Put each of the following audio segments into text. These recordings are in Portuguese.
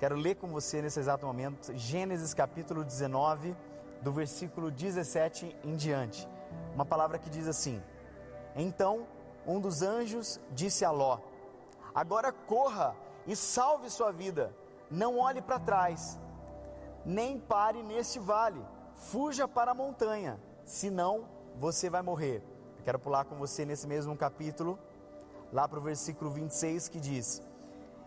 Quero ler com você nesse exato momento Gênesis capítulo 19, do versículo 17 em diante. Uma palavra que diz assim: Então um dos anjos disse a Ló: Agora corra e salve sua vida, não olhe para trás, nem pare neste vale, fuja para a montanha, senão você vai morrer. Quero pular com você nesse mesmo capítulo, lá para o versículo 26 que diz: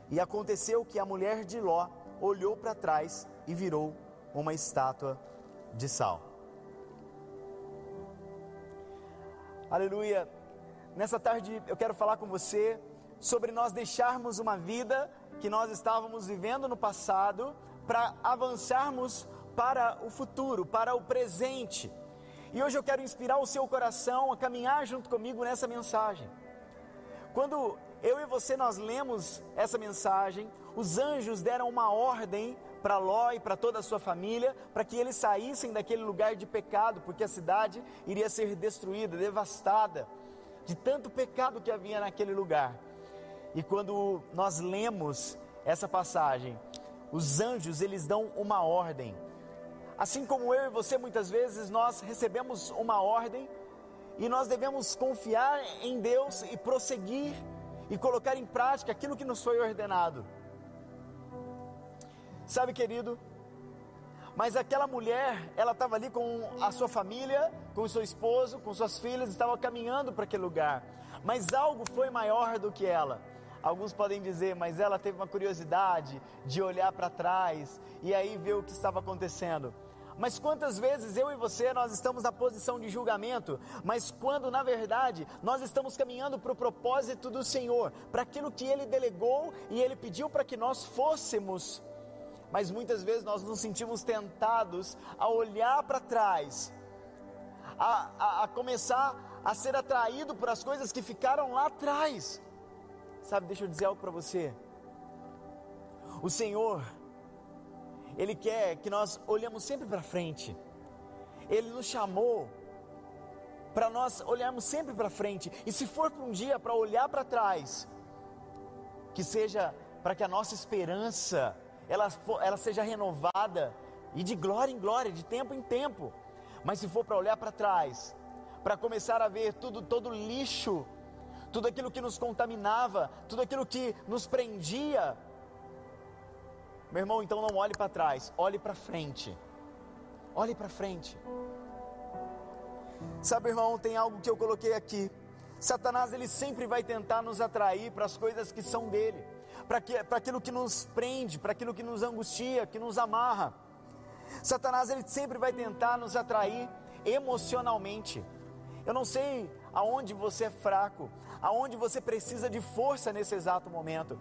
E aconteceu que a mulher de Ló olhou para trás e virou uma estátua de sal. Aleluia. Nessa tarde eu quero falar com você sobre nós deixarmos uma vida que nós estávamos vivendo no passado para avançarmos para o futuro, para o presente. E hoje eu quero inspirar o seu coração a caminhar junto comigo nessa mensagem. Quando eu e você nós lemos essa mensagem, os anjos deram uma ordem para Ló e para toda a sua família, para que eles saíssem daquele lugar de pecado, porque a cidade iria ser destruída, devastada, de tanto pecado que havia naquele lugar. E quando nós lemos essa passagem, os anjos eles dão uma ordem. Assim como eu e você muitas vezes nós recebemos uma ordem e nós devemos confiar em Deus e prosseguir e colocar em prática aquilo que nos foi ordenado. Sabe, querido? Mas aquela mulher, ela estava ali com a sua família, com o seu esposo, com suas filhas, estava caminhando para aquele lugar. Mas algo foi maior do que ela. Alguns podem dizer, mas ela teve uma curiosidade de olhar para trás e aí ver o que estava acontecendo. Mas quantas vezes eu e você nós estamos na posição de julgamento, mas quando na verdade nós estamos caminhando para o propósito do Senhor, para aquilo que Ele delegou e Ele pediu para que nós fôssemos mas muitas vezes nós nos sentimos tentados a olhar para trás, a, a, a, começar a ser atraído por as coisas que ficaram lá atrás. Sabe, deixa eu dizer algo para você. O Senhor, Ele quer que nós olhemos sempre para frente. Ele nos chamou para nós olharmos sempre para frente. E se for para um dia para olhar para trás, que seja para que a nossa esperança ela, ela seja renovada e de glória em glória, de tempo em tempo. Mas se for para olhar para trás, para começar a ver tudo, todo lixo, tudo aquilo que nos contaminava, tudo aquilo que nos prendia, meu irmão, então não olhe para trás, olhe para frente. Olhe para frente. Sabe, irmão, tem algo que eu coloquei aqui. Satanás ele sempre vai tentar nos atrair para as coisas que são dele para aquilo que nos prende, para aquilo que nos angustia, que nos amarra. Satanás ele sempre vai tentar nos atrair emocionalmente. Eu não sei aonde você é fraco, aonde você precisa de força nesse exato momento.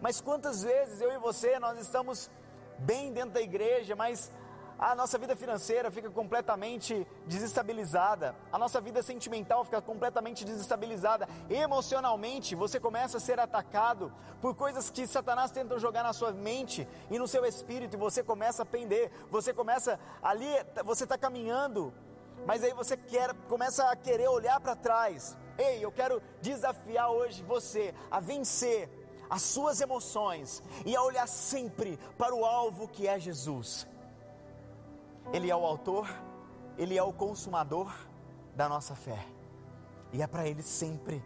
Mas quantas vezes eu e você nós estamos bem dentro da igreja, mas a nossa vida financeira fica completamente desestabilizada, a nossa vida sentimental fica completamente desestabilizada, emocionalmente você começa a ser atacado por coisas que Satanás tenta jogar na sua mente e no seu espírito, e você começa a pender, você começa ali, você está caminhando, mas aí você quer, começa a querer olhar para trás. Ei, eu quero desafiar hoje você a vencer as suas emoções e a olhar sempre para o alvo que é Jesus. Ele é o autor, Ele é o consumador da nossa fé. E é para Ele sempre,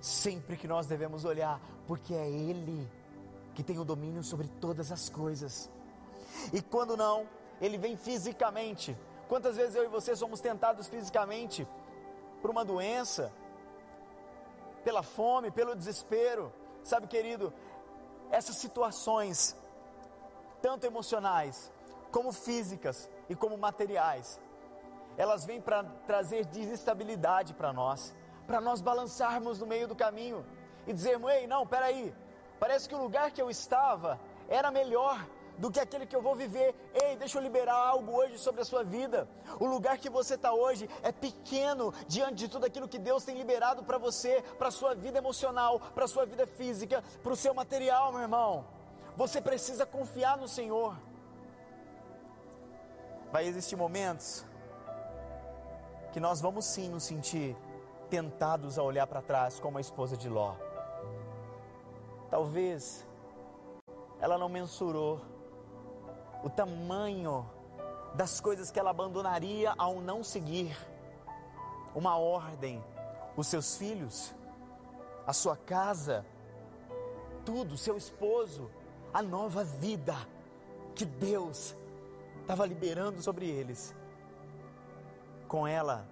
sempre que nós devemos olhar, porque é Ele que tem o domínio sobre todas as coisas. E quando não, Ele vem fisicamente. Quantas vezes eu e você somos tentados fisicamente por uma doença, pela fome, pelo desespero? Sabe, querido, essas situações, tanto emocionais como físicas, e como materiais. Elas vêm para trazer desestabilidade para nós, para nós balançarmos no meio do caminho e dizermos: ei, não, peraí, parece que o lugar que eu estava era melhor do que aquele que eu vou viver. Ei, deixa eu liberar algo hoje sobre a sua vida. O lugar que você está hoje é pequeno diante de tudo aquilo que Deus tem liberado para você, para sua vida emocional, para sua vida física, para o seu material, meu irmão. Você precisa confiar no Senhor. Vai existir momentos que nós vamos sim nos sentir tentados a olhar para trás como a esposa de Ló. Talvez ela não mensurou o tamanho das coisas que ela abandonaria ao não seguir uma ordem, os seus filhos, a sua casa, tudo, seu esposo, a nova vida que Deus estava liberando sobre eles. Com ela,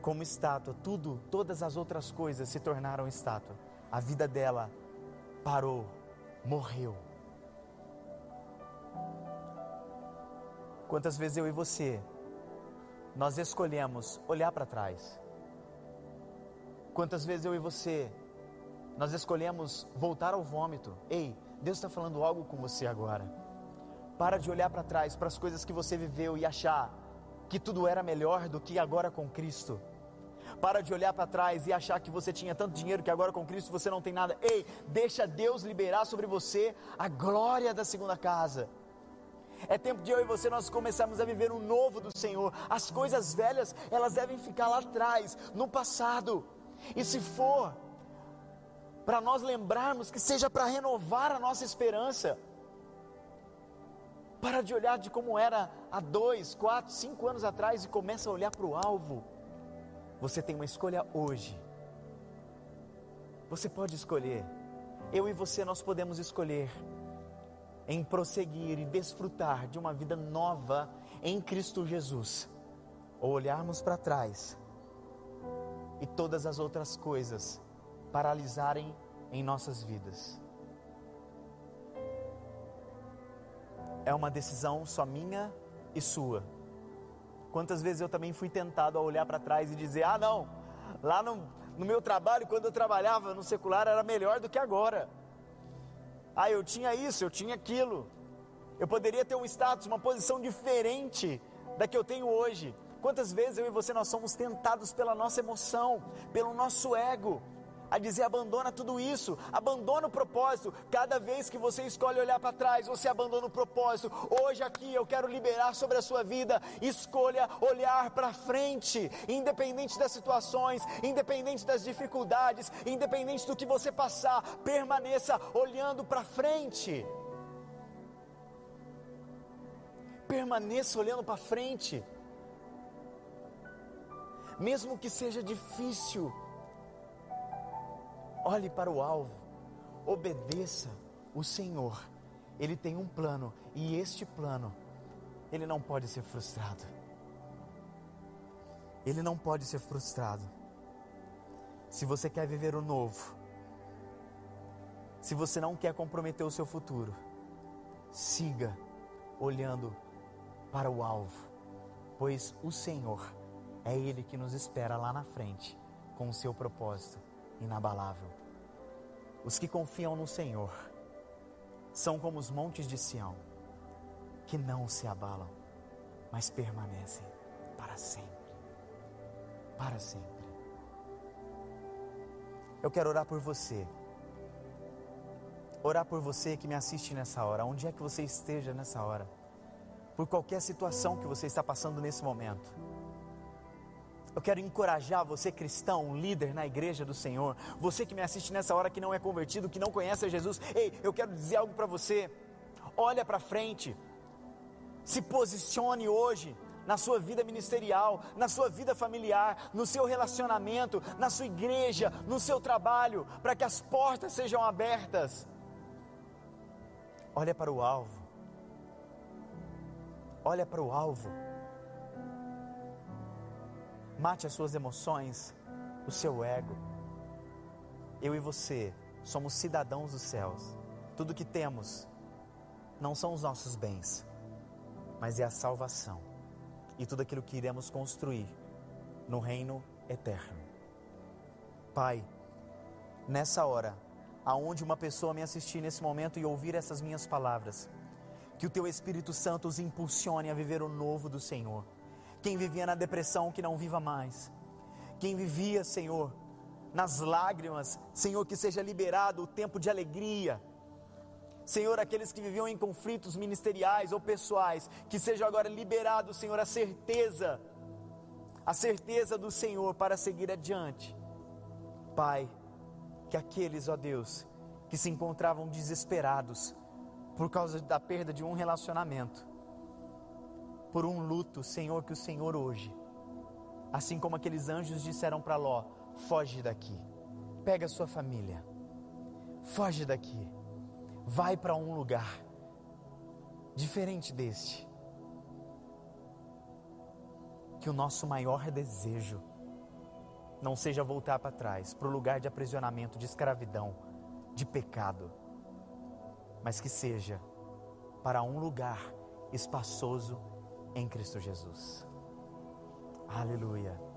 como estátua, tudo, todas as outras coisas se tornaram estátua. A vida dela parou, morreu. Quantas vezes eu e você, nós escolhemos olhar para trás? Quantas vezes eu e você, nós escolhemos voltar ao vômito? Ei, Deus está falando algo com você agora. Para de olhar para trás, para as coisas que você viveu e achar que tudo era melhor do que agora com Cristo. Para de olhar para trás e achar que você tinha tanto dinheiro que agora com Cristo você não tem nada. Ei, deixa Deus liberar sobre você a glória da segunda casa. É tempo de eu e você nós começarmos a viver um novo do Senhor. As coisas velhas, elas devem ficar lá atrás, no passado. E se for para nós lembrarmos que seja para renovar a nossa esperança. Para de olhar de como era há dois, quatro, cinco anos atrás e começa a olhar para o alvo. Você tem uma escolha hoje. Você pode escolher. Eu e você nós podemos escolher em prosseguir e desfrutar de uma vida nova em Cristo Jesus, ou olharmos para trás e todas as outras coisas paralisarem em nossas vidas. É uma decisão só minha e sua. Quantas vezes eu também fui tentado a olhar para trás e dizer: ah, não, lá no, no meu trabalho, quando eu trabalhava no secular, era melhor do que agora. Ah, eu tinha isso, eu tinha aquilo. Eu poderia ter um status, uma posição diferente da que eu tenho hoje. Quantas vezes eu e você nós somos tentados pela nossa emoção, pelo nosso ego, a dizer abandona tudo isso, abandona o propósito. Cada vez que você escolhe olhar para trás, você abandona o propósito. Hoje aqui eu quero liberar sobre a sua vida. Escolha olhar para frente, independente das situações, independente das dificuldades, independente do que você passar, permaneça olhando para frente. Permaneça olhando para frente. Mesmo que seja difícil, Olhe para o alvo, obedeça o Senhor. Ele tem um plano e este plano, ele não pode ser frustrado. Ele não pode ser frustrado. Se você quer viver o novo, se você não quer comprometer o seu futuro, siga olhando para o alvo, pois o Senhor é Ele que nos espera lá na frente com o seu propósito inabalável. Os que confiam no Senhor são como os montes de Sião, que não se abalam, mas permanecem para sempre. Para sempre. Eu quero orar por você. Orar por você que me assiste nessa hora, onde é que você esteja nessa hora, por qualquer situação que você está passando nesse momento. Eu quero encorajar você, cristão, líder na igreja do Senhor, você que me assiste nessa hora que não é convertido, que não conhece a Jesus. Ei, eu quero dizer algo para você. Olha para frente, se posicione hoje na sua vida ministerial, na sua vida familiar, no seu relacionamento, na sua igreja, no seu trabalho, para que as portas sejam abertas. Olha para o alvo. Olha para o alvo. Mate as suas emoções, o seu ego. Eu e você somos cidadãos dos céus. Tudo que temos não são os nossos bens, mas é a salvação e tudo aquilo que iremos construir no reino eterno. Pai, nessa hora, aonde uma pessoa me assistir nesse momento e ouvir essas minhas palavras, que o teu Espírito Santo os impulsione a viver o novo do Senhor quem vivia na depressão, que não viva mais. Quem vivia, Senhor, nas lágrimas, Senhor, que seja liberado o tempo de alegria. Senhor, aqueles que viviam em conflitos ministeriais ou pessoais, que seja agora liberado, Senhor, a certeza, a certeza do Senhor para seguir adiante. Pai, que aqueles, ó Deus, que se encontravam desesperados por causa da perda de um relacionamento, por um luto, Senhor, que o Senhor hoje, assim como aqueles anjos disseram para Ló: foge daqui, pega sua família, foge daqui, vai para um lugar diferente deste. Que o nosso maior desejo não seja voltar para trás, para o lugar de aprisionamento, de escravidão, de pecado, mas que seja para um lugar espaçoso em Cristo Jesus. Aleluia.